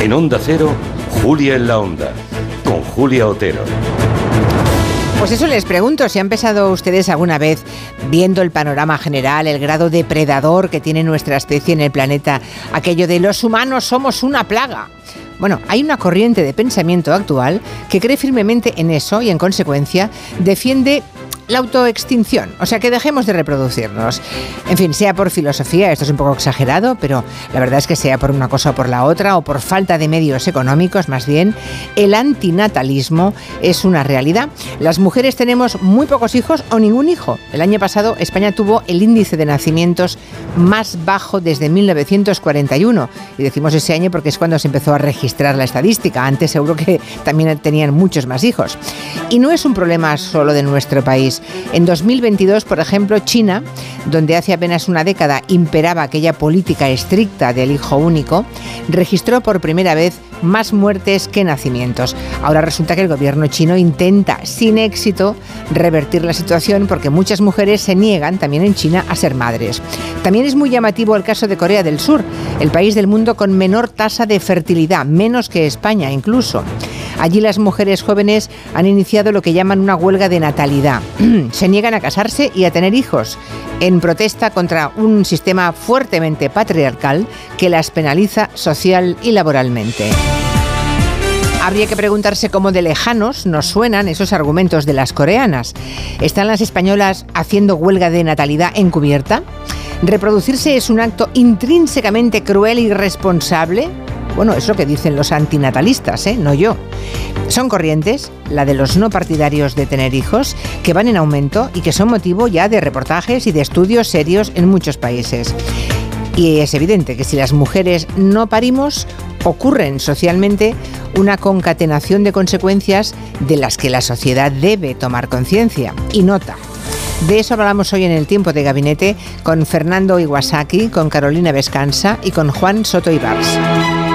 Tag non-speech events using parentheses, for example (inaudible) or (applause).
En Onda Cero, Julia en la Onda, con Julia Otero. Pues eso les pregunto, si han pensado ustedes alguna vez, viendo el panorama general, el grado depredador que tiene nuestra especie en el planeta, aquello de los humanos somos una plaga. Bueno, hay una corriente de pensamiento actual que cree firmemente en eso y en consecuencia defiende la autoextinción, o sea, que dejemos de reproducirnos. En fin, sea por filosofía, esto es un poco exagerado, pero la verdad es que sea por una cosa o por la otra, o por falta de medios económicos más bien, el antinatalismo es una realidad. Las mujeres tenemos muy pocos hijos o ningún hijo. El año pasado España tuvo el índice de nacimientos más bajo desde 1941. Y decimos ese año porque es cuando se empezó a registrar la estadística. Antes seguro que también tenían muchos más hijos. Y no es un problema solo de nuestro país. En 2022, por ejemplo, China, donde hace apenas una década imperaba aquella política estricta del hijo único, registró por primera vez más muertes que nacimientos. Ahora resulta que el gobierno chino intenta, sin éxito, revertir la situación porque muchas mujeres se niegan, también en China, a ser madres. También es muy llamativo el caso de Corea del Sur, el país del mundo con menor tasa de fertilidad, menos que España incluso. Allí las mujeres jóvenes han iniciado lo que llaman una huelga de natalidad. (clears throat) Se niegan a casarse y a tener hijos en protesta contra un sistema fuertemente patriarcal que las penaliza social y laboralmente. Habría que preguntarse cómo de lejanos nos suenan esos argumentos de las coreanas. ¿Están las españolas haciendo huelga de natalidad encubierta? ¿Reproducirse es un acto intrínsecamente cruel y irresponsable? Bueno, es lo que dicen los antinatalistas, ¿eh? no yo. Son corrientes, la de los no partidarios de tener hijos, que van en aumento y que son motivo ya de reportajes y de estudios serios en muchos países. Y es evidente que si las mujeres no parimos, ocurren socialmente una concatenación de consecuencias de las que la sociedad debe tomar conciencia y nota. De eso hablamos hoy en el tiempo de gabinete con Fernando Iwasaki, con Carolina Vescanza y con Juan Soto Ibars.